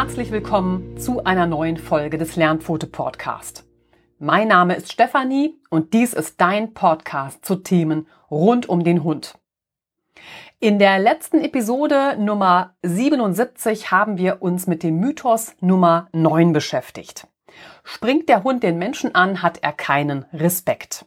herzlich willkommen zu einer neuen Folge des Lernpfote Podcast. Mein Name ist Stefanie und dies ist dein Podcast zu Themen rund um den Hund. In der letzten Episode Nummer 77 haben wir uns mit dem Mythos Nummer 9 beschäftigt. Springt der Hund den Menschen an, hat er keinen Respekt.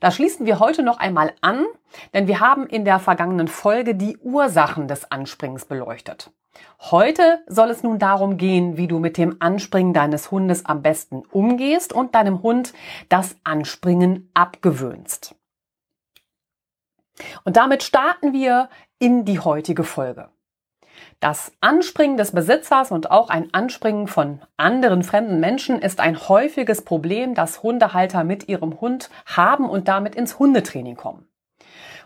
Da schließen wir heute noch einmal an, denn wir haben in der vergangenen Folge die Ursachen des Anspringens beleuchtet. Heute soll es nun darum gehen, wie du mit dem Anspringen deines Hundes am besten umgehst und deinem Hund das Anspringen abgewöhnst. Und damit starten wir in die heutige Folge. Das Anspringen des Besitzers und auch ein Anspringen von anderen fremden Menschen ist ein häufiges Problem, das Hundehalter mit ihrem Hund haben und damit ins Hundetraining kommen.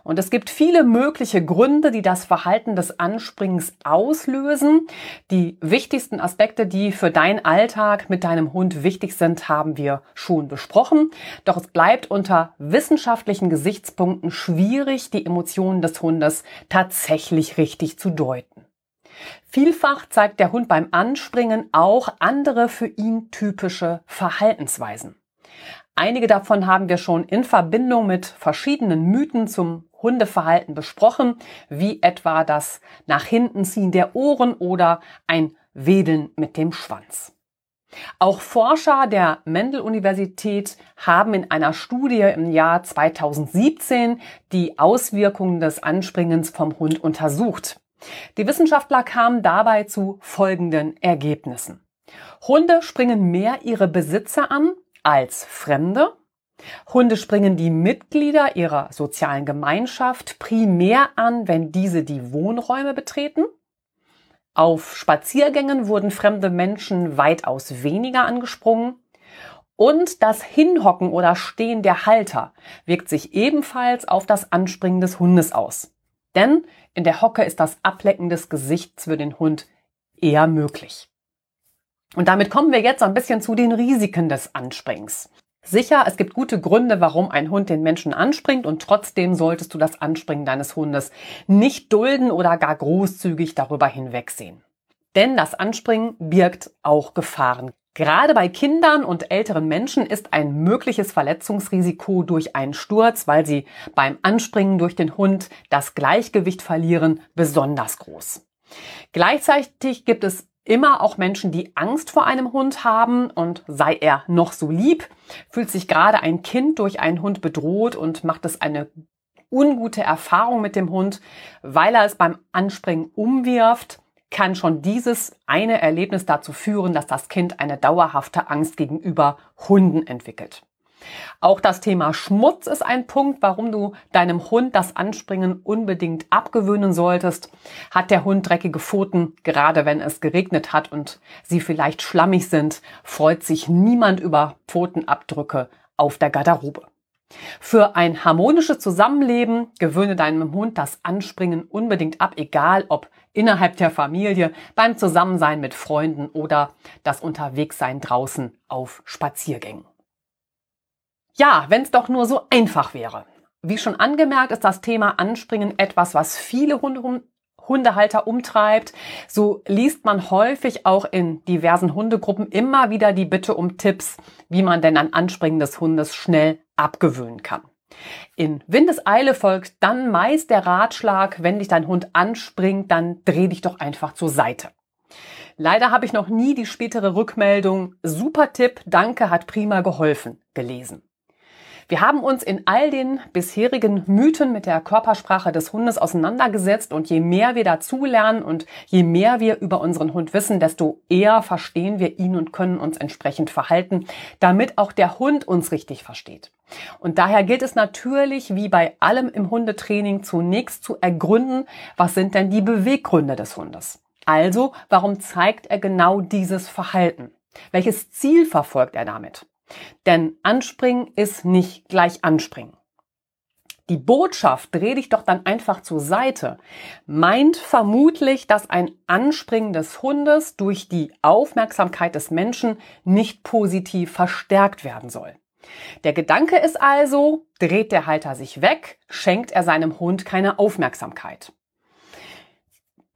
Und es gibt viele mögliche Gründe, die das Verhalten des Anspringens auslösen. Die wichtigsten Aspekte, die für deinen Alltag mit deinem Hund wichtig sind, haben wir schon besprochen. Doch es bleibt unter wissenschaftlichen Gesichtspunkten schwierig, die Emotionen des Hundes tatsächlich richtig zu deuten. Vielfach zeigt der Hund beim Anspringen auch andere für ihn typische Verhaltensweisen. Einige davon haben wir schon in Verbindung mit verschiedenen Mythen zum Hundeverhalten besprochen, wie etwa das nach hinten ziehen der Ohren oder ein Wedeln mit dem Schwanz. Auch Forscher der Mendel-Universität haben in einer Studie im Jahr 2017 die Auswirkungen des Anspringens vom Hund untersucht. Die Wissenschaftler kamen dabei zu folgenden Ergebnissen. Hunde springen mehr ihre Besitzer an als Fremde. Hunde springen die Mitglieder ihrer sozialen Gemeinschaft primär an, wenn diese die Wohnräume betreten. Auf Spaziergängen wurden fremde Menschen weitaus weniger angesprungen. Und das Hinhocken oder Stehen der Halter wirkt sich ebenfalls auf das Anspringen des Hundes aus. Denn in der Hocke ist das Ablecken des Gesichts für den Hund eher möglich. Und damit kommen wir jetzt ein bisschen zu den Risiken des Anspringens. Sicher, es gibt gute Gründe, warum ein Hund den Menschen anspringt und trotzdem solltest du das Anspringen deines Hundes nicht dulden oder gar großzügig darüber hinwegsehen. Denn das Anspringen birgt auch Gefahren. Gerade bei Kindern und älteren Menschen ist ein mögliches Verletzungsrisiko durch einen Sturz, weil sie beim Anspringen durch den Hund das Gleichgewicht verlieren, besonders groß. Gleichzeitig gibt es immer auch Menschen, die Angst vor einem Hund haben und sei er noch so lieb, fühlt sich gerade ein Kind durch einen Hund bedroht und macht es eine ungute Erfahrung mit dem Hund, weil er es beim Anspringen umwirft, kann schon dieses eine Erlebnis dazu führen, dass das Kind eine dauerhafte Angst gegenüber Hunden entwickelt. Auch das Thema Schmutz ist ein Punkt, warum du deinem Hund das Anspringen unbedingt abgewöhnen solltest. Hat der Hund dreckige Pfoten, gerade wenn es geregnet hat und sie vielleicht schlammig sind, freut sich niemand über Pfotenabdrücke auf der Garderobe. Für ein harmonisches Zusammenleben gewöhne deinem Hund das Anspringen unbedingt ab, egal ob innerhalb der Familie, beim Zusammensein mit Freunden oder das Unterwegssein draußen auf Spaziergängen. Ja, wenn es doch nur so einfach wäre. Wie schon angemerkt, ist das Thema Anspringen etwas, was viele Hunde, Hundehalter umtreibt. So liest man häufig auch in diversen Hundegruppen immer wieder die Bitte um Tipps, wie man denn ein Anspringen des Hundes schnell abgewöhnen kann. In Windeseile folgt dann meist der Ratschlag, wenn dich dein Hund anspringt, dann dreh dich doch einfach zur Seite. Leider habe ich noch nie die spätere Rückmeldung Super Tipp, danke, hat prima geholfen gelesen. Wir haben uns in all den bisherigen Mythen mit der Körpersprache des Hundes auseinandergesetzt und je mehr wir dazulernen und je mehr wir über unseren Hund wissen, desto eher verstehen wir ihn und können uns entsprechend verhalten, damit auch der Hund uns richtig versteht. Und daher gilt es natürlich, wie bei allem im Hundetraining, zunächst zu ergründen, was sind denn die Beweggründe des Hundes? Also, warum zeigt er genau dieses Verhalten? Welches Ziel verfolgt er damit? Denn anspringen ist nicht gleich anspringen. Die Botschaft, dreh dich doch dann einfach zur Seite, meint vermutlich, dass ein Anspringen des Hundes durch die Aufmerksamkeit des Menschen nicht positiv verstärkt werden soll. Der Gedanke ist also, dreht der Halter sich weg, schenkt er seinem Hund keine Aufmerksamkeit.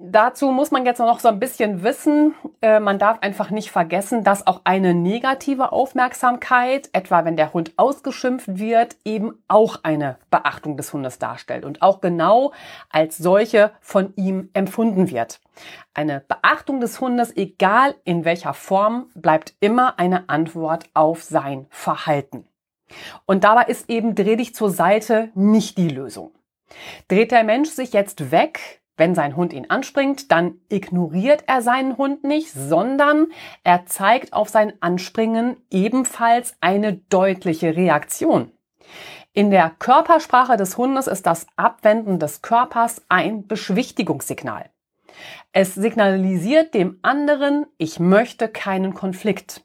Dazu muss man jetzt noch so ein bisschen wissen, äh, man darf einfach nicht vergessen, dass auch eine negative Aufmerksamkeit, etwa wenn der Hund ausgeschimpft wird, eben auch eine Beachtung des Hundes darstellt und auch genau als solche von ihm empfunden wird. Eine Beachtung des Hundes, egal in welcher Form, bleibt immer eine Antwort auf sein Verhalten. Und dabei ist eben dreh dich zur Seite nicht die Lösung. Dreht der Mensch sich jetzt weg, wenn sein Hund ihn anspringt, dann ignoriert er seinen Hund nicht, sondern er zeigt auf sein Anspringen ebenfalls eine deutliche Reaktion. In der Körpersprache des Hundes ist das Abwenden des Körpers ein Beschwichtigungssignal. Es signalisiert dem anderen, ich möchte keinen Konflikt.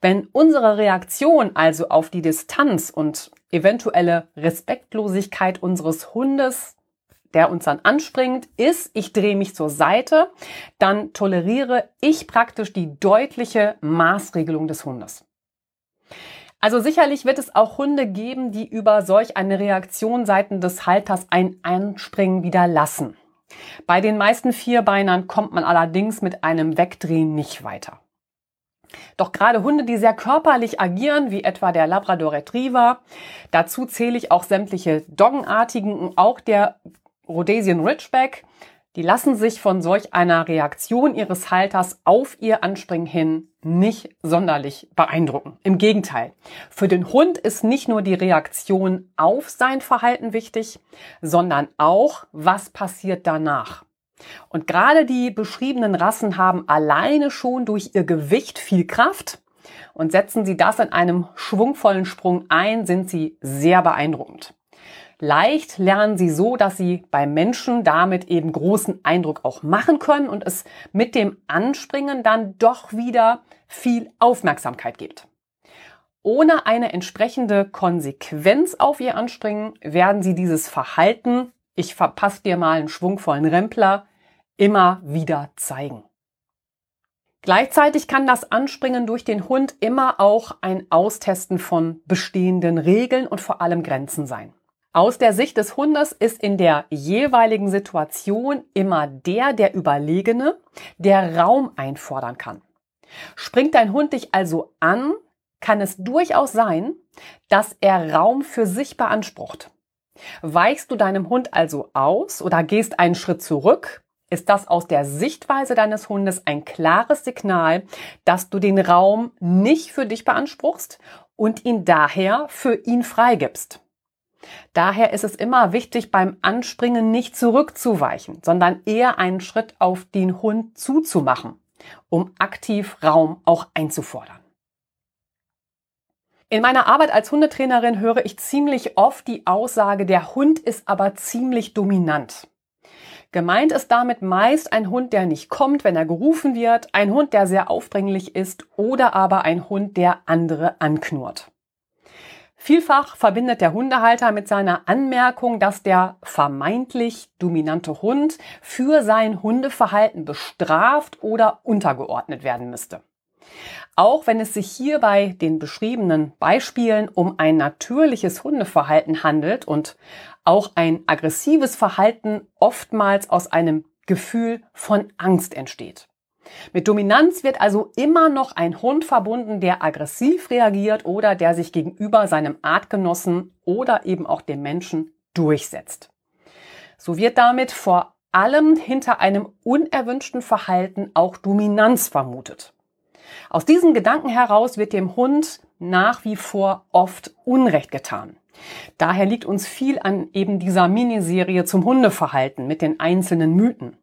Wenn unsere Reaktion also auf die Distanz und eventuelle Respektlosigkeit unseres Hundes der uns dann anspringt, ist, ich drehe mich zur Seite, dann toleriere ich praktisch die deutliche Maßregelung des Hundes. Also sicherlich wird es auch Hunde geben, die über solch eine Reaktion seitens des Halters ein Anspringen wieder lassen. Bei den meisten Vierbeinern kommt man allerdings mit einem Wegdrehen nicht weiter. Doch gerade Hunde, die sehr körperlich agieren, wie etwa der Labrador Retriever, dazu zähle ich auch sämtliche Doggenartigen auch der Rhodesian Ridgeback, die lassen sich von solch einer Reaktion ihres Halters auf ihr Anspringen hin nicht sonderlich beeindrucken. Im Gegenteil. Für den Hund ist nicht nur die Reaktion auf sein Verhalten wichtig, sondern auch, was passiert danach. Und gerade die beschriebenen Rassen haben alleine schon durch ihr Gewicht viel Kraft und setzen sie das in einem schwungvollen Sprung ein, sind sie sehr beeindruckend. Leicht lernen sie so, dass sie beim Menschen damit eben großen Eindruck auch machen können und es mit dem Anspringen dann doch wieder viel Aufmerksamkeit gibt. Ohne eine entsprechende Konsequenz auf ihr Anspringen werden sie dieses Verhalten, ich verpasse dir mal einen schwungvollen Rempler, immer wieder zeigen. Gleichzeitig kann das Anspringen durch den Hund immer auch ein Austesten von bestehenden Regeln und vor allem Grenzen sein. Aus der Sicht des Hundes ist in der jeweiligen Situation immer der der Überlegene, der Raum einfordern kann. Springt dein Hund dich also an, kann es durchaus sein, dass er Raum für sich beansprucht. Weichst du deinem Hund also aus oder gehst einen Schritt zurück, ist das aus der Sichtweise deines Hundes ein klares Signal, dass du den Raum nicht für dich beanspruchst und ihn daher für ihn freigibst. Daher ist es immer wichtig, beim Anspringen nicht zurückzuweichen, sondern eher einen Schritt auf den Hund zuzumachen, um aktiv Raum auch einzufordern. In meiner Arbeit als Hundetrainerin höre ich ziemlich oft die Aussage, der Hund ist aber ziemlich dominant. Gemeint ist damit meist ein Hund, der nicht kommt, wenn er gerufen wird, ein Hund, der sehr aufdringlich ist oder aber ein Hund, der andere anknurrt. Vielfach verbindet der Hundehalter mit seiner Anmerkung, dass der vermeintlich dominante Hund für sein Hundeverhalten bestraft oder untergeordnet werden müsste. Auch wenn es sich hier bei den beschriebenen Beispielen um ein natürliches Hundeverhalten handelt und auch ein aggressives Verhalten oftmals aus einem Gefühl von Angst entsteht. Mit Dominanz wird also immer noch ein Hund verbunden, der aggressiv reagiert oder der sich gegenüber seinem Artgenossen oder eben auch dem Menschen durchsetzt. So wird damit vor allem hinter einem unerwünschten Verhalten auch Dominanz vermutet. Aus diesem Gedanken heraus wird dem Hund nach wie vor oft Unrecht getan. Daher liegt uns viel an eben dieser Miniserie zum Hundeverhalten mit den einzelnen Mythen.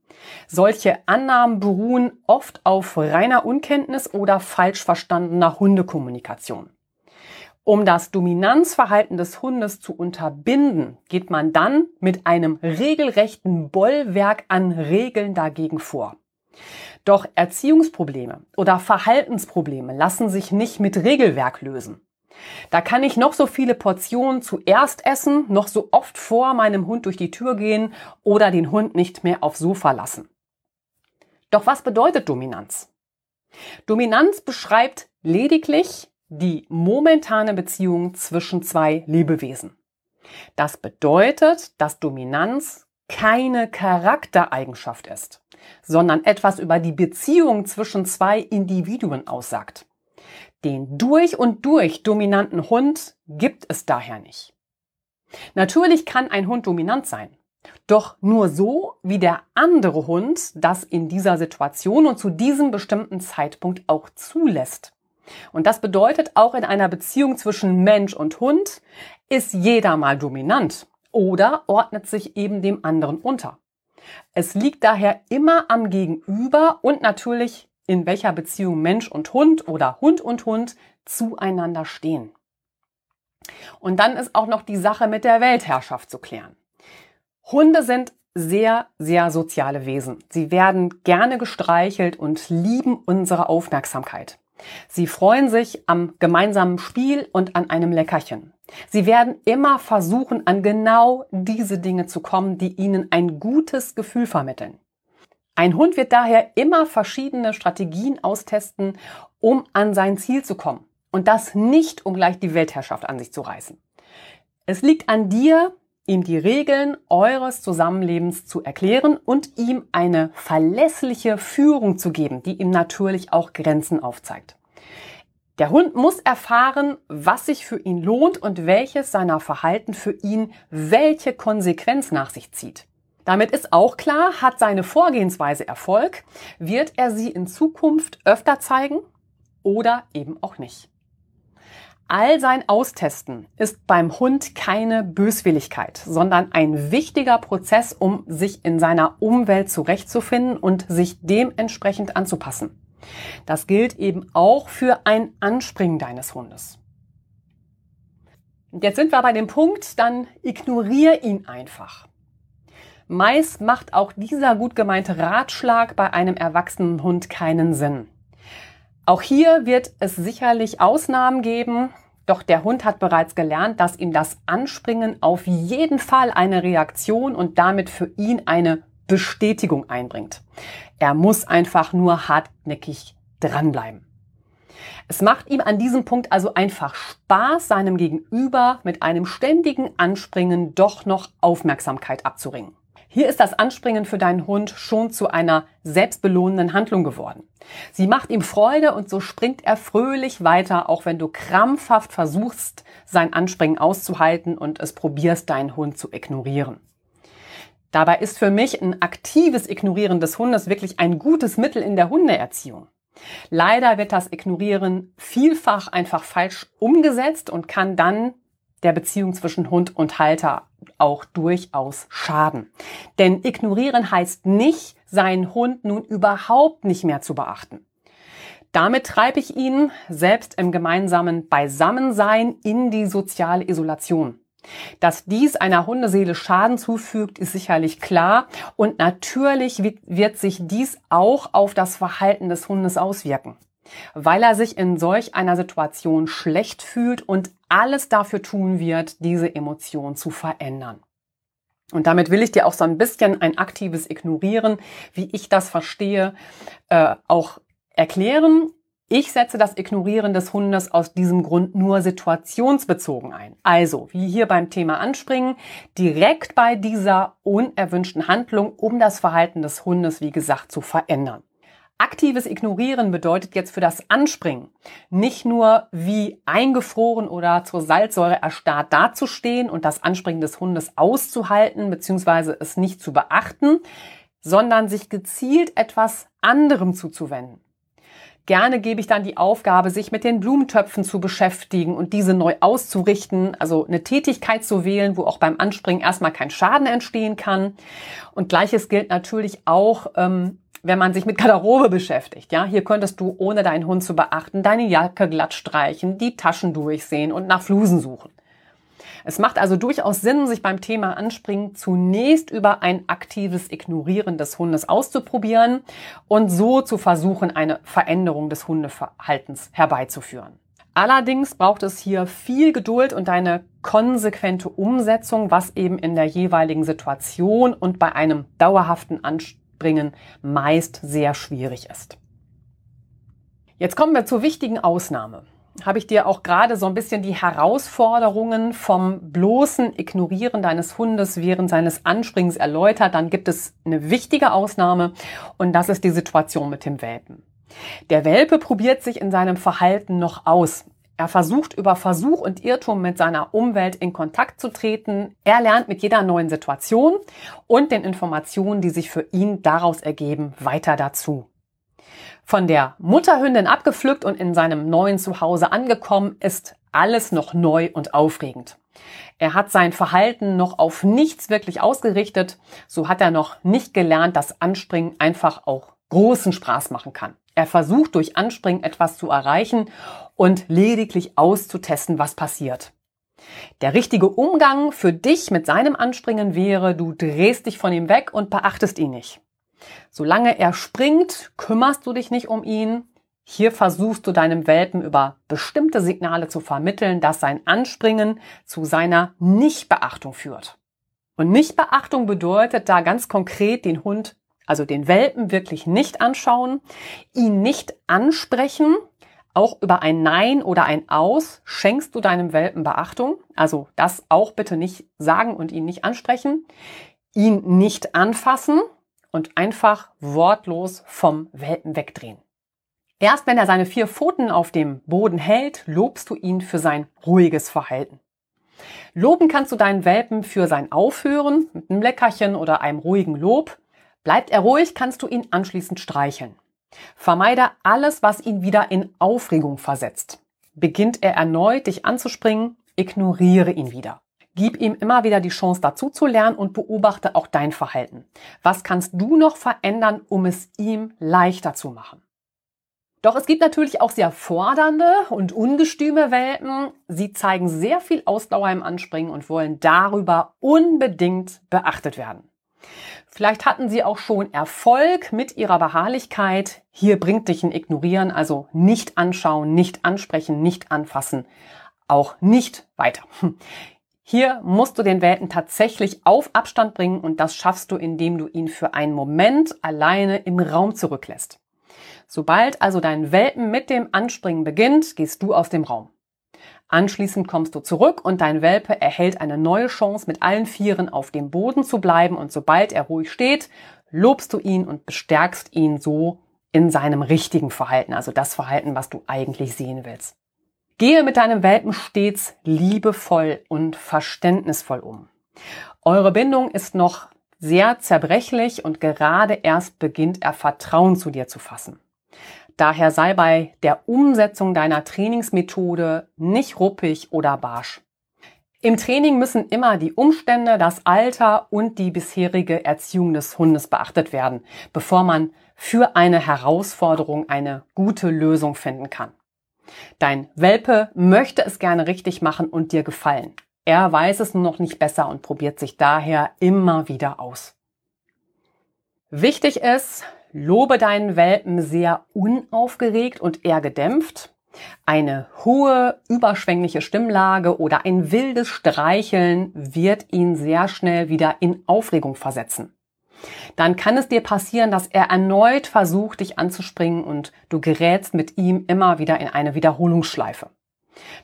Solche Annahmen beruhen oft auf reiner Unkenntnis oder falsch verstandener Hundekommunikation. Um das Dominanzverhalten des Hundes zu unterbinden, geht man dann mit einem regelrechten Bollwerk an Regeln dagegen vor. Doch Erziehungsprobleme oder Verhaltensprobleme lassen sich nicht mit Regelwerk lösen. Da kann ich noch so viele Portionen zuerst essen, noch so oft vor meinem Hund durch die Tür gehen oder den Hund nicht mehr aufs Sofa lassen. Doch was bedeutet Dominanz? Dominanz beschreibt lediglich die momentane Beziehung zwischen zwei Lebewesen. Das bedeutet, dass Dominanz keine Charaktereigenschaft ist, sondern etwas über die Beziehung zwischen zwei Individuen aussagt. Den durch und durch dominanten Hund gibt es daher nicht. Natürlich kann ein Hund dominant sein, doch nur so, wie der andere Hund das in dieser Situation und zu diesem bestimmten Zeitpunkt auch zulässt. Und das bedeutet auch in einer Beziehung zwischen Mensch und Hund ist jeder mal dominant oder ordnet sich eben dem anderen unter. Es liegt daher immer am Gegenüber und natürlich in welcher Beziehung Mensch und Hund oder Hund und Hund zueinander stehen. Und dann ist auch noch die Sache mit der Weltherrschaft zu klären. Hunde sind sehr, sehr soziale Wesen. Sie werden gerne gestreichelt und lieben unsere Aufmerksamkeit. Sie freuen sich am gemeinsamen Spiel und an einem Leckerchen. Sie werden immer versuchen, an genau diese Dinge zu kommen, die ihnen ein gutes Gefühl vermitteln. Ein Hund wird daher immer verschiedene Strategien austesten, um an sein Ziel zu kommen. Und das nicht, um gleich die Weltherrschaft an sich zu reißen. Es liegt an dir, ihm die Regeln eures Zusammenlebens zu erklären und ihm eine verlässliche Führung zu geben, die ihm natürlich auch Grenzen aufzeigt. Der Hund muss erfahren, was sich für ihn lohnt und welches seiner Verhalten für ihn welche Konsequenz nach sich zieht. Damit ist auch klar, hat seine Vorgehensweise Erfolg, wird er sie in Zukunft öfter zeigen oder eben auch nicht. All sein Austesten ist beim Hund keine Böswilligkeit, sondern ein wichtiger Prozess, um sich in seiner Umwelt zurechtzufinden und sich dementsprechend anzupassen. Das gilt eben auch für ein Anspringen deines Hundes. Jetzt sind wir bei dem Punkt, dann ignoriere ihn einfach. Meist macht auch dieser gut gemeinte Ratschlag bei einem erwachsenen Hund keinen Sinn. Auch hier wird es sicherlich Ausnahmen geben, doch der Hund hat bereits gelernt, dass ihm das Anspringen auf jeden Fall eine Reaktion und damit für ihn eine Bestätigung einbringt. Er muss einfach nur hartnäckig dranbleiben. Es macht ihm an diesem Punkt also einfach Spaß, seinem Gegenüber mit einem ständigen Anspringen doch noch Aufmerksamkeit abzuringen. Hier ist das Anspringen für deinen Hund schon zu einer selbstbelohnenden Handlung geworden. Sie macht ihm Freude und so springt er fröhlich weiter, auch wenn du krampfhaft versuchst, sein Anspringen auszuhalten und es probierst, deinen Hund zu ignorieren. Dabei ist für mich ein aktives Ignorieren des Hundes wirklich ein gutes Mittel in der Hundeerziehung. Leider wird das Ignorieren vielfach einfach falsch umgesetzt und kann dann der Beziehung zwischen Hund und Halter auch durchaus schaden. Denn ignorieren heißt nicht, seinen Hund nun überhaupt nicht mehr zu beachten. Damit treibe ich ihn selbst im gemeinsamen Beisammensein in die soziale Isolation. Dass dies einer Hundeseele Schaden zufügt, ist sicherlich klar und natürlich wird sich dies auch auf das Verhalten des Hundes auswirken weil er sich in solch einer Situation schlecht fühlt und alles dafür tun wird, diese Emotion zu verändern. Und damit will ich dir auch so ein bisschen ein aktives Ignorieren, wie ich das verstehe, äh, auch erklären. Ich setze das Ignorieren des Hundes aus diesem Grund nur situationsbezogen ein. Also, wie hier beim Thema Anspringen, direkt bei dieser unerwünschten Handlung, um das Verhalten des Hundes, wie gesagt, zu verändern. Aktives Ignorieren bedeutet jetzt für das Anspringen nicht nur wie eingefroren oder zur Salzsäure erstarrt dazustehen und das Anspringen des Hundes auszuhalten bzw. es nicht zu beachten, sondern sich gezielt etwas anderem zuzuwenden. Gerne gebe ich dann die Aufgabe, sich mit den Blumentöpfen zu beschäftigen und diese neu auszurichten, also eine Tätigkeit zu wählen, wo auch beim Anspringen erstmal kein Schaden entstehen kann. Und gleiches gilt natürlich auch ähm, wenn man sich mit Garderobe beschäftigt, ja, hier könntest du, ohne deinen Hund zu beachten, deine Jacke glatt streichen, die Taschen durchsehen und nach Flusen suchen. Es macht also durchaus Sinn, sich beim Thema Anspringen zunächst über ein aktives Ignorieren des Hundes auszuprobieren und so zu versuchen, eine Veränderung des Hundeverhaltens herbeizuführen. Allerdings braucht es hier viel Geduld und eine konsequente Umsetzung, was eben in der jeweiligen Situation und bei einem dauerhaften Anspringen bringen, meist sehr schwierig ist. Jetzt kommen wir zur wichtigen Ausnahme. habe ich dir auch gerade so ein bisschen die Herausforderungen vom bloßen Ignorieren deines Hundes während seines Anspringens erläutert. Dann gibt es eine wichtige Ausnahme und das ist die Situation mit dem Welpen. Der Welpe probiert sich in seinem Verhalten noch aus. Er versucht über Versuch und Irrtum mit seiner Umwelt in Kontakt zu treten. Er lernt mit jeder neuen Situation und den Informationen, die sich für ihn daraus ergeben, weiter dazu. Von der Mutterhündin abgepflückt und in seinem neuen Zuhause angekommen, ist alles noch neu und aufregend. Er hat sein Verhalten noch auf nichts wirklich ausgerichtet. So hat er noch nicht gelernt, dass Anspringen einfach auch großen Spaß machen kann. Er versucht durch Anspringen etwas zu erreichen und lediglich auszutesten, was passiert. Der richtige Umgang für dich mit seinem Anspringen wäre, du drehst dich von ihm weg und beachtest ihn nicht. Solange er springt, kümmerst du dich nicht um ihn. Hier versuchst du deinem Welpen über bestimmte Signale zu vermitteln, dass sein Anspringen zu seiner Nichtbeachtung führt. Und Nichtbeachtung bedeutet da ganz konkret den Hund also den Welpen wirklich nicht anschauen, ihn nicht ansprechen. Auch über ein Nein oder ein Aus schenkst du deinem Welpen Beachtung. Also das auch bitte nicht sagen und ihn nicht ansprechen. Ihn nicht anfassen und einfach wortlos vom Welpen wegdrehen. Erst wenn er seine vier Pfoten auf dem Boden hält, lobst du ihn für sein ruhiges Verhalten. Loben kannst du deinen Welpen für sein Aufhören mit einem Leckerchen oder einem ruhigen Lob. Bleibt er ruhig, kannst du ihn anschließend streicheln. Vermeide alles, was ihn wieder in Aufregung versetzt. Beginnt er erneut, dich anzuspringen, ignoriere ihn wieder. Gib ihm immer wieder die Chance dazu zu lernen und beobachte auch dein Verhalten. Was kannst du noch verändern, um es ihm leichter zu machen? Doch es gibt natürlich auch sehr fordernde und ungestüme Welpen. Sie zeigen sehr viel Ausdauer im Anspringen und wollen darüber unbedingt beachtet werden. Vielleicht hatten Sie auch schon Erfolg mit Ihrer Beharrlichkeit. Hier bringt dich ein Ignorieren, also nicht anschauen, nicht ansprechen, nicht anfassen, auch nicht weiter. Hier musst du den Welten tatsächlich auf Abstand bringen und das schaffst du, indem du ihn für einen Moment alleine im Raum zurücklässt. Sobald also dein Welpen mit dem Anspringen beginnt, gehst du aus dem Raum. Anschließend kommst du zurück und dein Welpe erhält eine neue Chance, mit allen Vieren auf dem Boden zu bleiben und sobald er ruhig steht, lobst du ihn und bestärkst ihn so in seinem richtigen Verhalten, also das Verhalten, was du eigentlich sehen willst. Gehe mit deinem Welpen stets liebevoll und verständnisvoll um. Eure Bindung ist noch sehr zerbrechlich und gerade erst beginnt er Vertrauen zu dir zu fassen. Daher sei bei der Umsetzung deiner Trainingsmethode nicht ruppig oder barsch. Im Training müssen immer die Umstände, das Alter und die bisherige Erziehung des Hundes beachtet werden, bevor man für eine Herausforderung eine gute Lösung finden kann. Dein Welpe möchte es gerne richtig machen und dir gefallen. Er weiß es nur noch nicht besser und probiert sich daher immer wieder aus. Wichtig ist, Lobe deinen Welpen sehr unaufgeregt und eher gedämpft. Eine hohe, überschwängliche Stimmlage oder ein wildes Streicheln wird ihn sehr schnell wieder in Aufregung versetzen. Dann kann es dir passieren, dass er erneut versucht, dich anzuspringen und du gerätst mit ihm immer wieder in eine Wiederholungsschleife.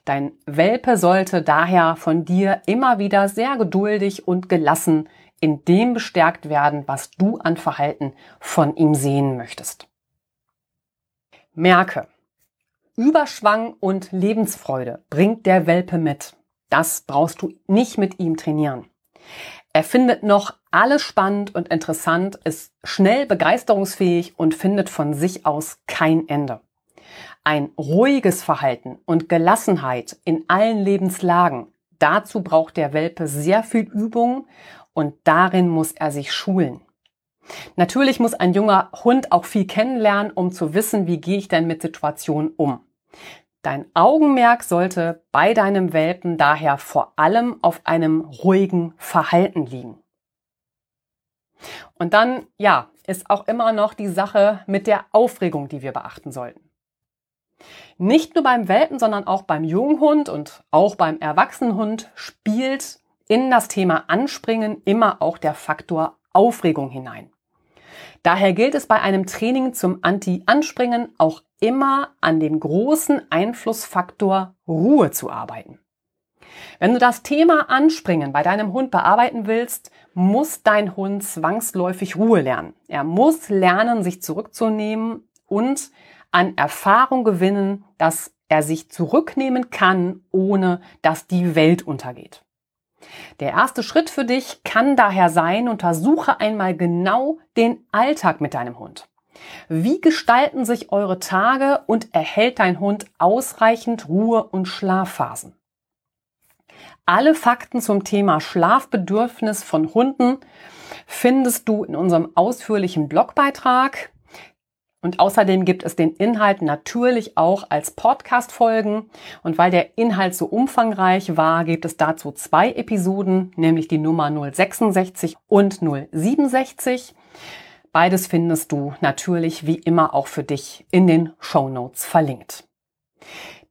Dein Welpe sollte daher von dir immer wieder sehr geduldig und gelassen in dem bestärkt werden, was du an Verhalten von ihm sehen möchtest. Merke, Überschwang und Lebensfreude bringt der Welpe mit. Das brauchst du nicht mit ihm trainieren. Er findet noch alles spannend und interessant, ist schnell begeisterungsfähig und findet von sich aus kein Ende. Ein ruhiges Verhalten und Gelassenheit in allen Lebenslagen. Dazu braucht der Welpe sehr viel Übung und darin muss er sich schulen. Natürlich muss ein junger Hund auch viel kennenlernen, um zu wissen, wie gehe ich denn mit Situationen um. Dein Augenmerk sollte bei deinem Welpen daher vor allem auf einem ruhigen Verhalten liegen. Und dann, ja, ist auch immer noch die Sache mit der Aufregung, die wir beachten sollten. Nicht nur beim Welpen, sondern auch beim Junghund und auch beim Erwachsenenhund spielt in das Thema Anspringen immer auch der Faktor Aufregung hinein. Daher gilt es bei einem Training zum Anti-Anspringen auch immer an den großen Einflussfaktor Ruhe zu arbeiten. Wenn du das Thema Anspringen bei deinem Hund bearbeiten willst, muss dein Hund zwangsläufig Ruhe lernen. Er muss lernen, sich zurückzunehmen und an Erfahrung gewinnen, dass er sich zurücknehmen kann, ohne dass die Welt untergeht. Der erste Schritt für dich kann daher sein, untersuche einmal genau den Alltag mit deinem Hund. Wie gestalten sich eure Tage und erhält dein Hund ausreichend Ruhe- und Schlafphasen? Alle Fakten zum Thema Schlafbedürfnis von Hunden findest du in unserem ausführlichen Blogbeitrag. Und außerdem gibt es den Inhalt natürlich auch als Podcast-Folgen. Und weil der Inhalt so umfangreich war, gibt es dazu zwei Episoden, nämlich die Nummer 066 und 067. Beides findest du natürlich wie immer auch für dich in den Show Notes verlinkt.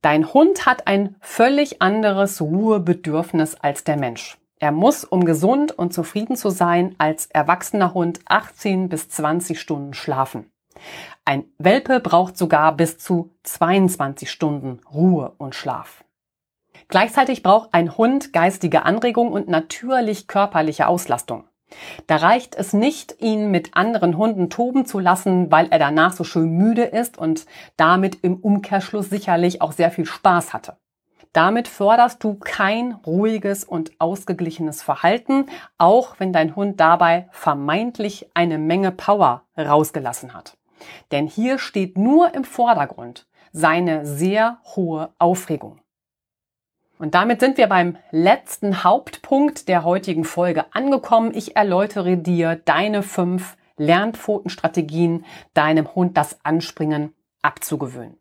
Dein Hund hat ein völlig anderes Ruhebedürfnis als der Mensch. Er muss, um gesund und zufrieden zu sein, als erwachsener Hund 18 bis 20 Stunden schlafen. Ein Welpe braucht sogar bis zu 22 Stunden Ruhe und Schlaf. Gleichzeitig braucht ein Hund geistige Anregung und natürlich körperliche Auslastung. Da reicht es nicht, ihn mit anderen Hunden toben zu lassen, weil er danach so schön müde ist und damit im Umkehrschluss sicherlich auch sehr viel Spaß hatte. Damit förderst du kein ruhiges und ausgeglichenes Verhalten, auch wenn dein Hund dabei vermeintlich eine Menge Power rausgelassen hat. Denn hier steht nur im Vordergrund seine sehr hohe Aufregung. Und damit sind wir beim letzten Hauptpunkt der heutigen Folge angekommen. Ich erläutere dir deine fünf Lernpfotenstrategien, deinem Hund das Anspringen abzugewöhnen.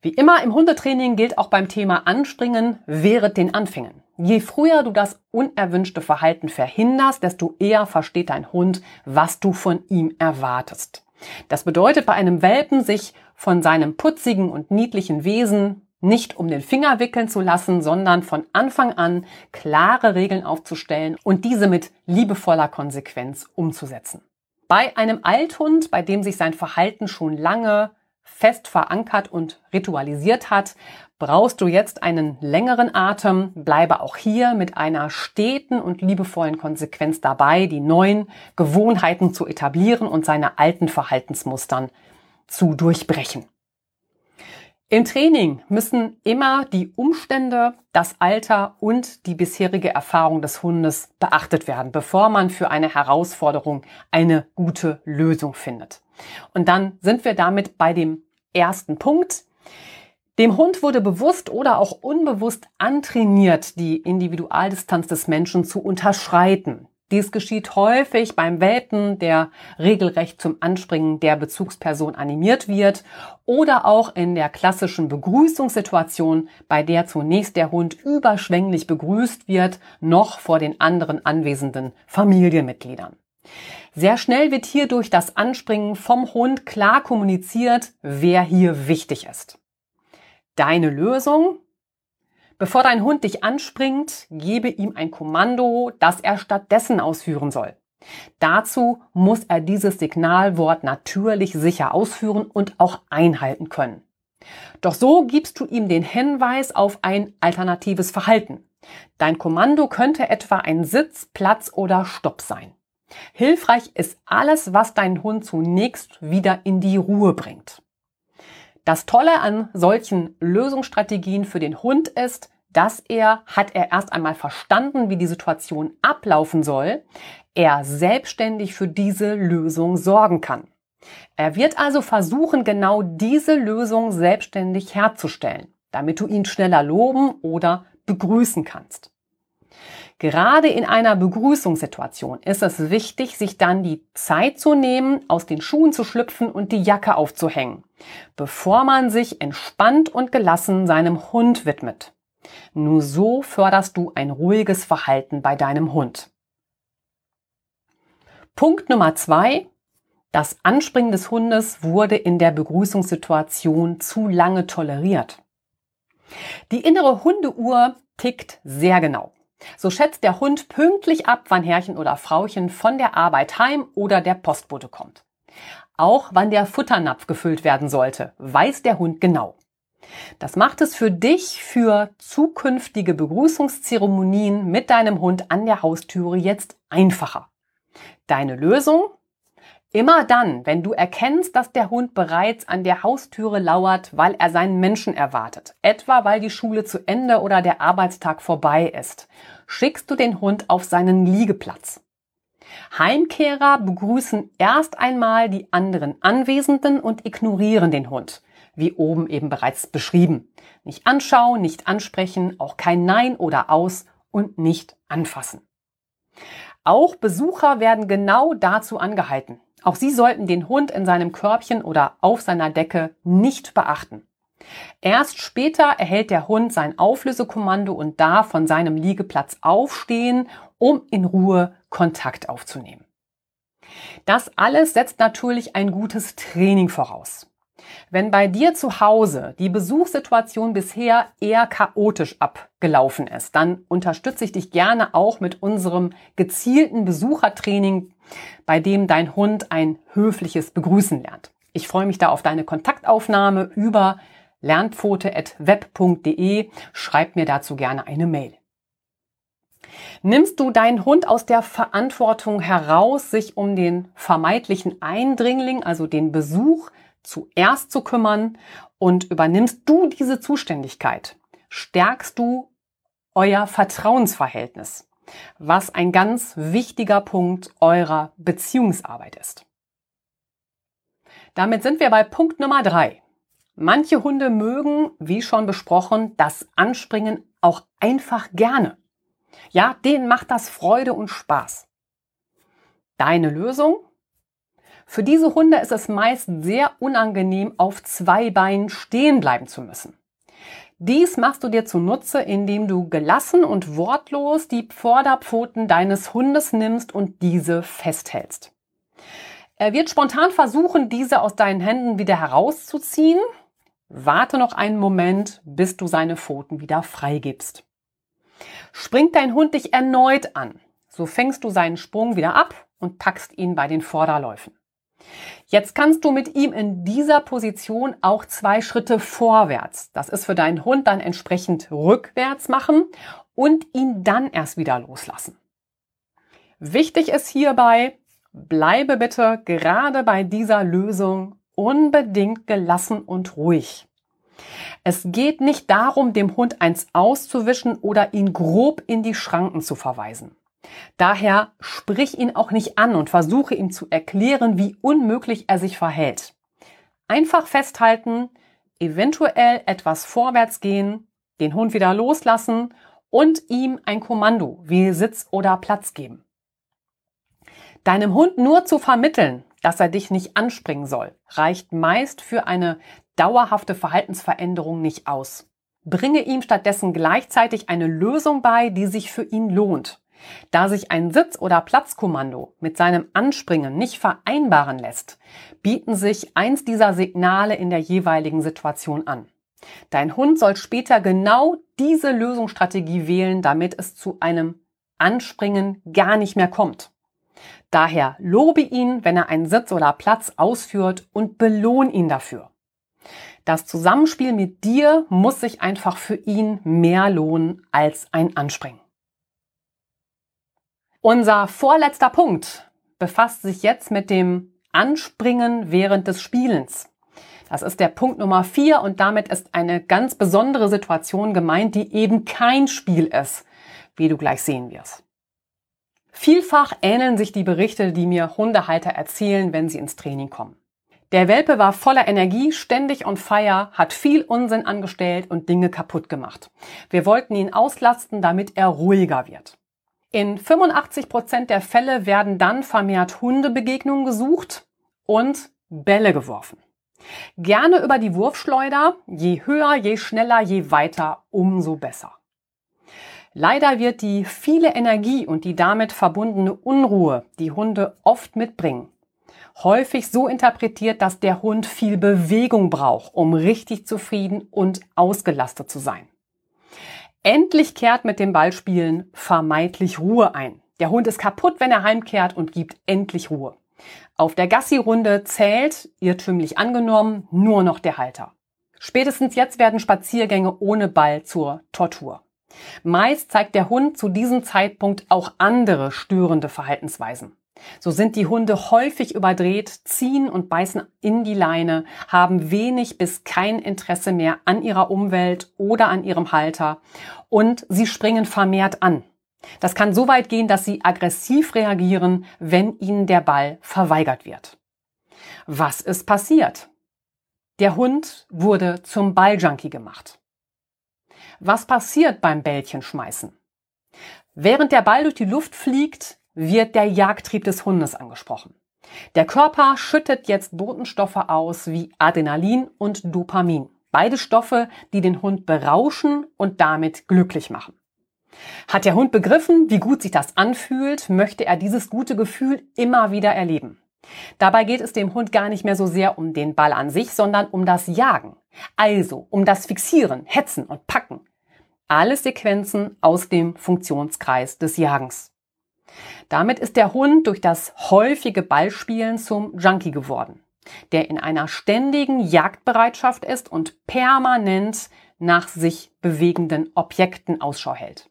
Wie immer im Hundetraining gilt auch beim Thema Anspringen, wehret den Anfängen. Je früher du das unerwünschte Verhalten verhinderst, desto eher versteht dein Hund, was du von ihm erwartest. Das bedeutet bei einem Welpen, sich von seinem putzigen und niedlichen Wesen nicht um den Finger wickeln zu lassen, sondern von Anfang an klare Regeln aufzustellen und diese mit liebevoller Konsequenz umzusetzen. Bei einem Althund, bei dem sich sein Verhalten schon lange fest verankert und ritualisiert hat, brauchst du jetzt einen längeren Atem, bleibe auch hier mit einer steten und liebevollen Konsequenz dabei, die neuen Gewohnheiten zu etablieren und seine alten Verhaltensmustern zu durchbrechen. Im Training müssen immer die Umstände, das Alter und die bisherige Erfahrung des Hundes beachtet werden, bevor man für eine Herausforderung eine gute Lösung findet. Und dann sind wir damit bei dem ersten Punkt. Dem Hund wurde bewusst oder auch unbewusst antrainiert, die Individualdistanz des Menschen zu unterschreiten. Dies geschieht häufig beim Welpen, der regelrecht zum Anspringen der Bezugsperson animiert wird oder auch in der klassischen Begrüßungssituation, bei der zunächst der Hund überschwänglich begrüßt wird, noch vor den anderen anwesenden Familienmitgliedern. Sehr schnell wird hier durch das Anspringen vom Hund klar kommuniziert, wer hier wichtig ist. Deine Lösung? Bevor dein Hund dich anspringt, gebe ihm ein Kommando, das er stattdessen ausführen soll. Dazu muss er dieses Signalwort natürlich sicher ausführen und auch einhalten können. Doch so gibst du ihm den Hinweis auf ein alternatives Verhalten. Dein Kommando könnte etwa ein Sitz, Platz oder Stopp sein. Hilfreich ist alles, was deinen Hund zunächst wieder in die Ruhe bringt. Das Tolle an solchen Lösungsstrategien für den Hund ist, dass er, hat er erst einmal verstanden, wie die Situation ablaufen soll, er selbstständig für diese Lösung sorgen kann. Er wird also versuchen, genau diese Lösung selbstständig herzustellen, damit du ihn schneller loben oder begrüßen kannst. Gerade in einer Begrüßungssituation ist es wichtig, sich dann die Zeit zu nehmen, aus den Schuhen zu schlüpfen und die Jacke aufzuhängen, bevor man sich entspannt und gelassen seinem Hund widmet. Nur so förderst du ein ruhiges Verhalten bei deinem Hund. Punkt Nummer zwei. Das Anspringen des Hundes wurde in der Begrüßungssituation zu lange toleriert. Die innere Hundeuhr tickt sehr genau. So schätzt der Hund pünktlich ab, wann Herrchen oder Frauchen von der Arbeit heim oder der Postbote kommt. Auch wann der Futternapf gefüllt werden sollte, weiß der Hund genau. Das macht es für dich für zukünftige Begrüßungszeremonien mit deinem Hund an der Haustüre jetzt einfacher. Deine Lösung? Immer dann, wenn du erkennst, dass der Hund bereits an der Haustüre lauert, weil er seinen Menschen erwartet, etwa weil die Schule zu Ende oder der Arbeitstag vorbei ist, schickst du den Hund auf seinen Liegeplatz. Heimkehrer begrüßen erst einmal die anderen Anwesenden und ignorieren den Hund, wie oben eben bereits beschrieben. Nicht anschauen, nicht ansprechen, auch kein Nein oder Aus und nicht anfassen. Auch Besucher werden genau dazu angehalten. Auch sie sollten den Hund in seinem Körbchen oder auf seiner Decke nicht beachten. Erst später erhält der Hund sein Auflösekommando und darf von seinem Liegeplatz aufstehen, um in Ruhe Kontakt aufzunehmen. Das alles setzt natürlich ein gutes Training voraus. Wenn bei dir zu Hause die Besuchssituation bisher eher chaotisch abgelaufen ist, dann unterstütze ich dich gerne auch mit unserem gezielten Besuchertraining, bei dem dein Hund ein höfliches Begrüßen lernt. Ich freue mich da auf deine Kontaktaufnahme über lernpfote.web.de. Schreib mir dazu gerne eine Mail. Nimmst du deinen Hund aus der Verantwortung heraus, sich um den vermeintlichen Eindringling, also den Besuch, zuerst zu kümmern und übernimmst du diese Zuständigkeit, stärkst du euer Vertrauensverhältnis, was ein ganz wichtiger Punkt eurer Beziehungsarbeit ist. Damit sind wir bei Punkt Nummer drei. Manche Hunde mögen, wie schon besprochen, das Anspringen auch einfach gerne. Ja, denen macht das Freude und Spaß. Deine Lösung? Für diese Hunde ist es meist sehr unangenehm, auf zwei Beinen stehen bleiben zu müssen. Dies machst du dir zunutze, indem du gelassen und wortlos die Vorderpfoten deines Hundes nimmst und diese festhältst. Er wird spontan versuchen, diese aus deinen Händen wieder herauszuziehen. Warte noch einen Moment, bis du seine Pfoten wieder freigibst. Springt dein Hund dich erneut an, so fängst du seinen Sprung wieder ab und packst ihn bei den Vorderläufen. Jetzt kannst du mit ihm in dieser Position auch zwei Schritte vorwärts. Das ist für deinen Hund dann entsprechend rückwärts machen und ihn dann erst wieder loslassen. Wichtig ist hierbei, bleibe bitte gerade bei dieser Lösung unbedingt gelassen und ruhig. Es geht nicht darum, dem Hund eins auszuwischen oder ihn grob in die Schranken zu verweisen. Daher sprich ihn auch nicht an und versuche ihm zu erklären, wie unmöglich er sich verhält. Einfach festhalten, eventuell etwas vorwärts gehen, den Hund wieder loslassen und ihm ein Kommando wie Sitz oder Platz geben. Deinem Hund nur zu vermitteln, dass er dich nicht anspringen soll, reicht meist für eine dauerhafte Verhaltensveränderung nicht aus. Bringe ihm stattdessen gleichzeitig eine Lösung bei, die sich für ihn lohnt. Da sich ein Sitz- oder Platzkommando mit seinem Anspringen nicht vereinbaren lässt, bieten sich eins dieser Signale in der jeweiligen Situation an. Dein Hund soll später genau diese Lösungsstrategie wählen, damit es zu einem Anspringen gar nicht mehr kommt. Daher lobe ihn, wenn er einen Sitz oder Platz ausführt und belohn ihn dafür. Das Zusammenspiel mit dir muss sich einfach für ihn mehr lohnen als ein Anspringen. Unser vorletzter Punkt befasst sich jetzt mit dem Anspringen während des Spielens. Das ist der Punkt Nummer vier und damit ist eine ganz besondere Situation gemeint, die eben kein Spiel ist, wie du gleich sehen wirst. Vielfach ähneln sich die Berichte, die mir Hundehalter erzählen, wenn sie ins Training kommen. Der Welpe war voller Energie, ständig on fire, hat viel Unsinn angestellt und Dinge kaputt gemacht. Wir wollten ihn auslasten, damit er ruhiger wird. In 85 Prozent der Fälle werden dann vermehrt Hundebegegnungen gesucht und Bälle geworfen. Gerne über die Wurfschleuder. Je höher, je schneller, je weiter, umso besser. Leider wird die viele Energie und die damit verbundene Unruhe, die Hunde oft mitbringen, häufig so interpretiert, dass der Hund viel Bewegung braucht, um richtig zufrieden und ausgelastet zu sein. Endlich kehrt mit dem Ballspielen vermeintlich Ruhe ein. Der Hund ist kaputt, wenn er heimkehrt und gibt endlich Ruhe. Auf der Gassi-Runde zählt, irrtümlich angenommen, nur noch der Halter. Spätestens jetzt werden Spaziergänge ohne Ball zur Tortur. Meist zeigt der Hund zu diesem Zeitpunkt auch andere störende Verhaltensweisen. So sind die Hunde häufig überdreht, ziehen und beißen in die Leine, haben wenig bis kein Interesse mehr an ihrer Umwelt oder an ihrem Halter und sie springen vermehrt an. Das kann so weit gehen, dass sie aggressiv reagieren, wenn ihnen der Ball verweigert wird. Was ist passiert? Der Hund wurde zum Balljunkie gemacht. Was passiert beim Bällchenschmeißen? Während der Ball durch die Luft fliegt, wird der Jagdtrieb des Hundes angesprochen. Der Körper schüttet jetzt Botenstoffe aus wie Adrenalin und Dopamin. Beide Stoffe, die den Hund berauschen und damit glücklich machen. Hat der Hund begriffen, wie gut sich das anfühlt, möchte er dieses gute Gefühl immer wieder erleben. Dabei geht es dem Hund gar nicht mehr so sehr um den Ball an sich, sondern um das Jagen. Also um das Fixieren, Hetzen und Packen. Alles Sequenzen aus dem Funktionskreis des Jagens. Damit ist der Hund durch das häufige Ballspielen zum Junkie geworden, der in einer ständigen Jagdbereitschaft ist und permanent nach sich bewegenden Objekten Ausschau hält.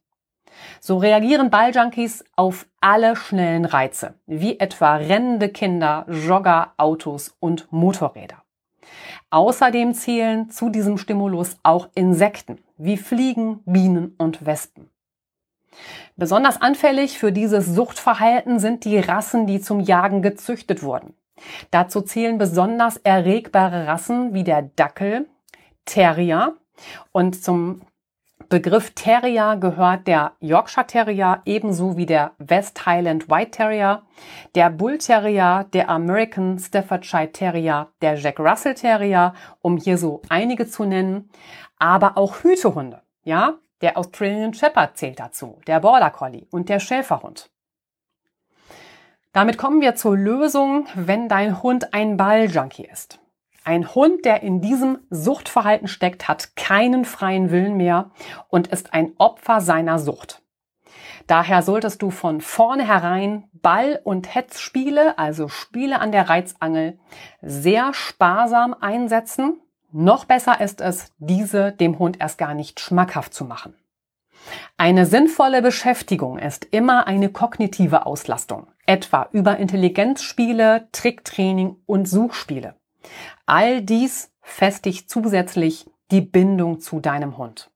So reagieren Balljunkies auf alle schnellen Reize, wie etwa rennende Kinder, Jogger, Autos und Motorräder. Außerdem zählen zu diesem Stimulus auch Insekten wie Fliegen, Bienen und Wespen. Besonders anfällig für dieses Suchtverhalten sind die Rassen, die zum Jagen gezüchtet wurden. Dazu zählen besonders erregbare Rassen wie der Dackel, Terrier und zum Begriff Terrier gehört der Yorkshire Terrier ebenso wie der West Highland White Terrier, der Bull Terrier, der American Staffordshire Terrier, der Jack Russell Terrier, um hier so einige zu nennen, aber auch Hütehunde, ja, der Australian Shepherd zählt dazu, der Border Collie und der Schäferhund. Damit kommen wir zur Lösung, wenn dein Hund ein Balljunkie ist. Ein Hund, der in diesem Suchtverhalten steckt, hat keinen freien Willen mehr und ist ein Opfer seiner Sucht. Daher solltest du von vornherein Ball- und Hetzspiele, also Spiele an der Reizangel, sehr sparsam einsetzen. Noch besser ist es, diese dem Hund erst gar nicht schmackhaft zu machen. Eine sinnvolle Beschäftigung ist immer eine kognitive Auslastung, etwa über Intelligenzspiele, Tricktraining und Suchspiele. All dies festigt zusätzlich die Bindung zu deinem Hund.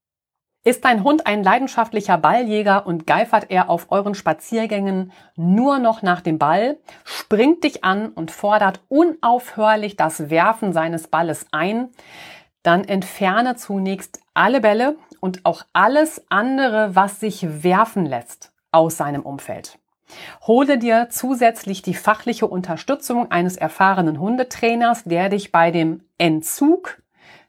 Ist dein Hund ein leidenschaftlicher Balljäger und geifert er auf euren Spaziergängen nur noch nach dem Ball, springt dich an und fordert unaufhörlich das Werfen seines Balles ein, dann entferne zunächst alle Bälle und auch alles andere, was sich werfen lässt, aus seinem Umfeld. Hole dir zusätzlich die fachliche Unterstützung eines erfahrenen Hundetrainers, der dich bei dem Entzug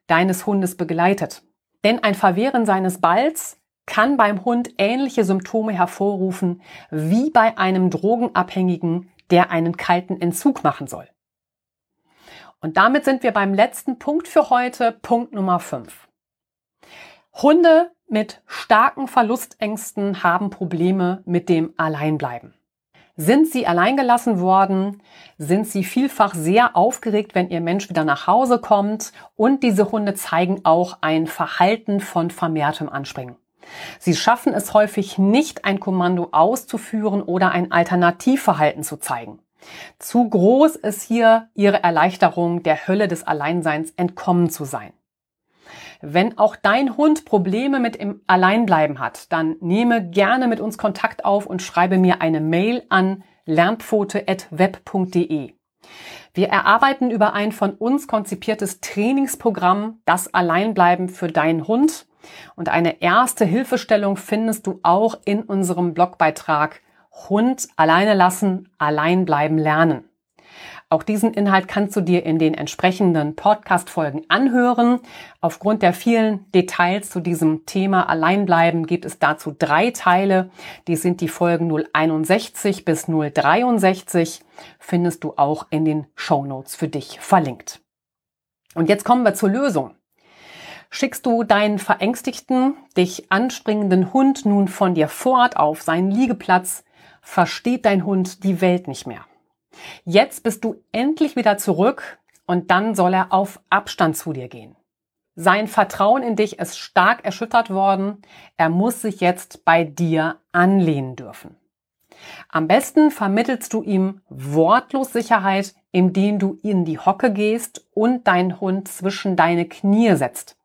deines Hundes begleitet. Denn ein Verwehren seines Balls kann beim Hund ähnliche Symptome hervorrufen wie bei einem Drogenabhängigen, der einen kalten Entzug machen soll. Und damit sind wir beim letzten Punkt für heute, Punkt Nummer 5. Hunde mit starken Verlustängsten haben Probleme mit dem Alleinbleiben. Sind sie alleingelassen worden? Sind sie vielfach sehr aufgeregt, wenn ihr Mensch wieder nach Hause kommt? Und diese Hunde zeigen auch ein Verhalten von vermehrtem Anspringen. Sie schaffen es häufig nicht, ein Kommando auszuführen oder ein Alternativverhalten zu zeigen. Zu groß ist hier ihre Erleichterung, der Hölle des Alleinseins entkommen zu sein. Wenn auch dein Hund Probleme mit dem Alleinbleiben hat, dann nehme gerne mit uns Kontakt auf und schreibe mir eine Mail an lernpfote.web.de. Wir erarbeiten über ein von uns konzipiertes Trainingsprogramm das Alleinbleiben für deinen Hund und eine erste Hilfestellung findest du auch in unserem Blogbeitrag Hund alleine lassen, allein bleiben lernen. Auch diesen Inhalt kannst du dir in den entsprechenden Podcast-Folgen anhören. Aufgrund der vielen Details zu diesem Thema Alleinbleiben gibt es dazu drei Teile. Die sind die Folgen 061 bis 063. Findest du auch in den Show Notes für dich verlinkt. Und jetzt kommen wir zur Lösung. Schickst du deinen verängstigten, dich anspringenden Hund nun von dir fort auf seinen Liegeplatz, versteht dein Hund die Welt nicht mehr. Jetzt bist du endlich wieder zurück und dann soll er auf Abstand zu dir gehen. Sein Vertrauen in dich ist stark erschüttert worden. Er muss sich jetzt bei dir anlehnen dürfen. Am besten vermittelst du ihm wortlos Sicherheit, indem du in die Hocke gehst und deinen Hund zwischen deine Knie setzt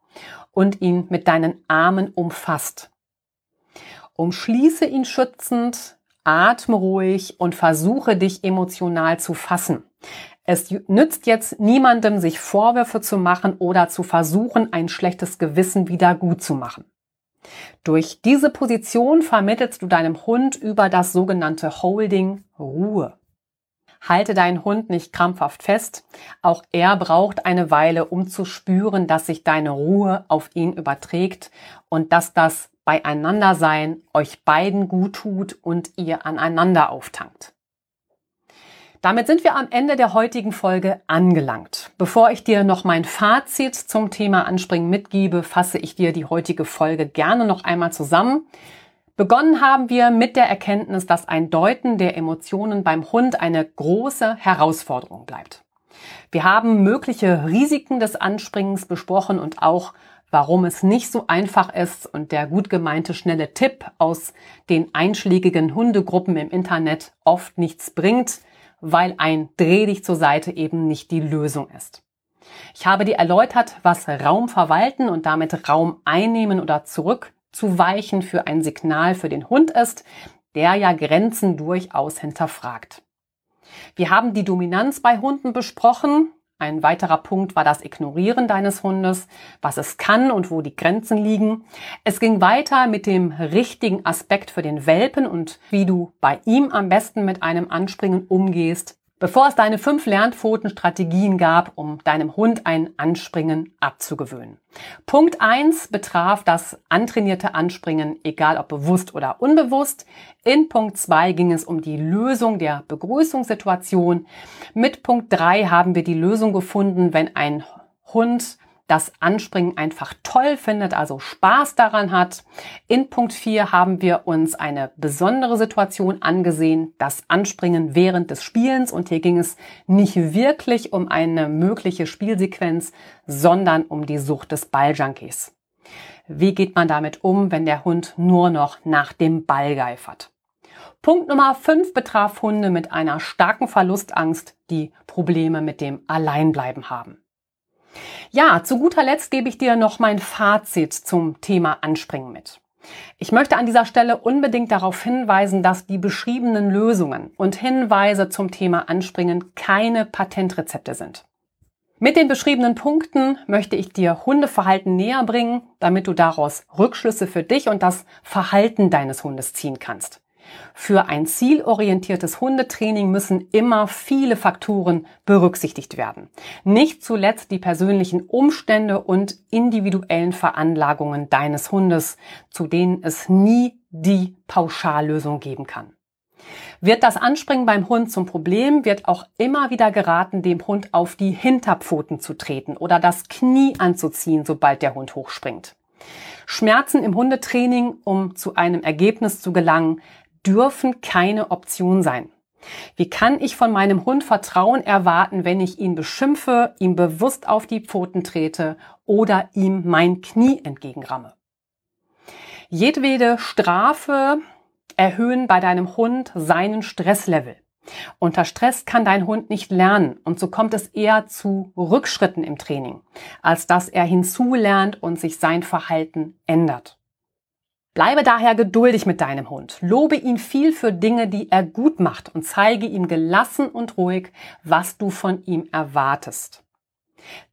und ihn mit deinen Armen umfasst. Umschließe ihn schützend, atme ruhig und versuche dich emotional zu fassen. Es nützt jetzt niemandem, sich Vorwürfe zu machen oder zu versuchen, ein schlechtes Gewissen wieder gut zu machen. Durch diese Position vermittelst du deinem Hund über das sogenannte Holding Ruhe. Halte deinen Hund nicht krampfhaft fest. Auch er braucht eine Weile, um zu spüren, dass sich deine Ruhe auf ihn überträgt und dass das Beieinandersein euch beiden gut tut und ihr aneinander auftankt. Damit sind wir am Ende der heutigen Folge angelangt. Bevor ich dir noch mein Fazit zum Thema Anspringen mitgebe, fasse ich dir die heutige Folge gerne noch einmal zusammen. Begonnen haben wir mit der Erkenntnis, dass ein Deuten der Emotionen beim Hund eine große Herausforderung bleibt. Wir haben mögliche Risiken des Anspringens besprochen und auch, warum es nicht so einfach ist und der gut gemeinte schnelle Tipp aus den einschlägigen Hundegruppen im Internet oft nichts bringt, weil ein Dreh dich zur Seite eben nicht die Lösung ist. Ich habe dir erläutert, was Raum verwalten und damit Raum einnehmen oder zurück zu weichen für ein Signal für den Hund ist, der ja Grenzen durchaus hinterfragt. Wir haben die Dominanz bei Hunden besprochen. Ein weiterer Punkt war das Ignorieren deines Hundes, was es kann und wo die Grenzen liegen. Es ging weiter mit dem richtigen Aspekt für den Welpen und wie du bei ihm am besten mit einem Anspringen umgehst. Bevor es deine fünf Lernpfoten-Strategien gab, um deinem Hund ein Anspringen abzugewöhnen. Punkt eins betraf das antrainierte Anspringen, egal ob bewusst oder unbewusst. In Punkt zwei ging es um die Lösung der Begrüßungssituation. Mit Punkt drei haben wir die Lösung gefunden, wenn ein Hund das Anspringen einfach toll findet, also Spaß daran hat. In Punkt 4 haben wir uns eine besondere Situation angesehen, das Anspringen während des Spielens. Und hier ging es nicht wirklich um eine mögliche Spielsequenz, sondern um die Sucht des Balljunkies. Wie geht man damit um, wenn der Hund nur noch nach dem Ball geifert? Punkt Nummer 5 betraf Hunde mit einer starken Verlustangst, die Probleme mit dem Alleinbleiben haben. Ja, zu guter Letzt gebe ich dir noch mein Fazit zum Thema Anspringen mit. Ich möchte an dieser Stelle unbedingt darauf hinweisen, dass die beschriebenen Lösungen und Hinweise zum Thema Anspringen keine Patentrezepte sind. Mit den beschriebenen Punkten möchte ich dir Hundeverhalten näher bringen, damit du daraus Rückschlüsse für dich und das Verhalten deines Hundes ziehen kannst. Für ein zielorientiertes Hundetraining müssen immer viele Faktoren berücksichtigt werden. Nicht zuletzt die persönlichen Umstände und individuellen Veranlagungen deines Hundes, zu denen es nie die Pauschallösung geben kann. Wird das Anspringen beim Hund zum Problem, wird auch immer wieder geraten, dem Hund auf die Hinterpfoten zu treten oder das Knie anzuziehen, sobald der Hund hochspringt. Schmerzen im Hundetraining, um zu einem Ergebnis zu gelangen, dürfen keine Option sein. Wie kann ich von meinem Hund Vertrauen erwarten, wenn ich ihn beschimpfe, ihm bewusst auf die Pfoten trete oder ihm mein Knie entgegenramme? Jedwede Strafe erhöhen bei deinem Hund seinen Stresslevel. Unter Stress kann dein Hund nicht lernen und so kommt es eher zu Rückschritten im Training, als dass er hinzulernt und sich sein Verhalten ändert. Bleibe daher geduldig mit deinem Hund. Lobe ihn viel für Dinge, die er gut macht und zeige ihm gelassen und ruhig, was du von ihm erwartest.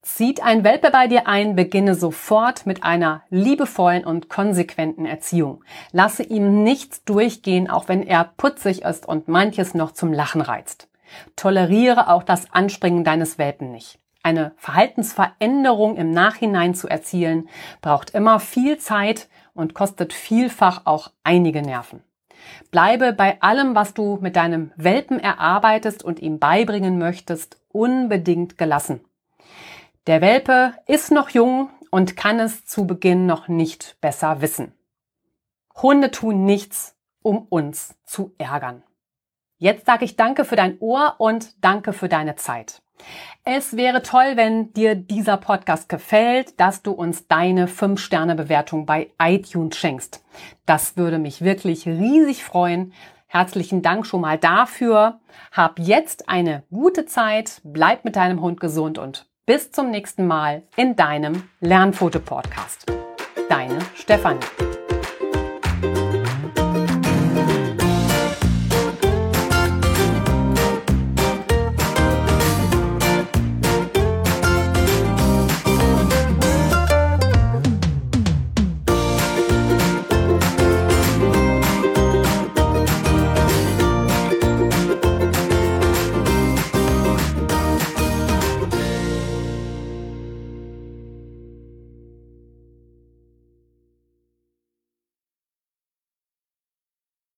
Zieht ein Welpe bei dir ein, beginne sofort mit einer liebevollen und konsequenten Erziehung. Lasse ihm nichts durchgehen, auch wenn er putzig ist und manches noch zum Lachen reizt. Toleriere auch das Anspringen deines Welpen nicht. Eine Verhaltensveränderung im Nachhinein zu erzielen, braucht immer viel Zeit und kostet vielfach auch einige Nerven. Bleibe bei allem, was du mit deinem Welpen erarbeitest und ihm beibringen möchtest, unbedingt gelassen. Der Welpe ist noch jung und kann es zu Beginn noch nicht besser wissen. Hunde tun nichts, um uns zu ärgern. Jetzt sage ich danke für dein Ohr und danke für deine Zeit. Es wäre toll, wenn dir dieser Podcast gefällt, dass du uns deine 5-Sterne-Bewertung bei iTunes schenkst. Das würde mich wirklich riesig freuen. Herzlichen Dank schon mal dafür. Hab jetzt eine gute Zeit, bleib mit deinem Hund gesund und bis zum nächsten Mal in deinem Lernfoto-Podcast. Deine Stefanie.